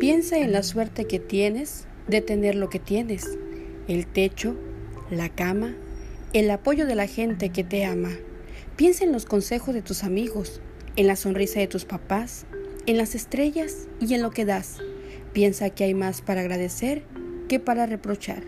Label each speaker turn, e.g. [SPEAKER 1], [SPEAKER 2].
[SPEAKER 1] Piensa en la suerte que tienes de tener lo que tienes, el techo, la cama, el apoyo de la gente que te ama. Piensa en los consejos de tus amigos, en la sonrisa de tus papás, en las estrellas y en lo que das. Piensa que hay más para agradecer que para reprochar.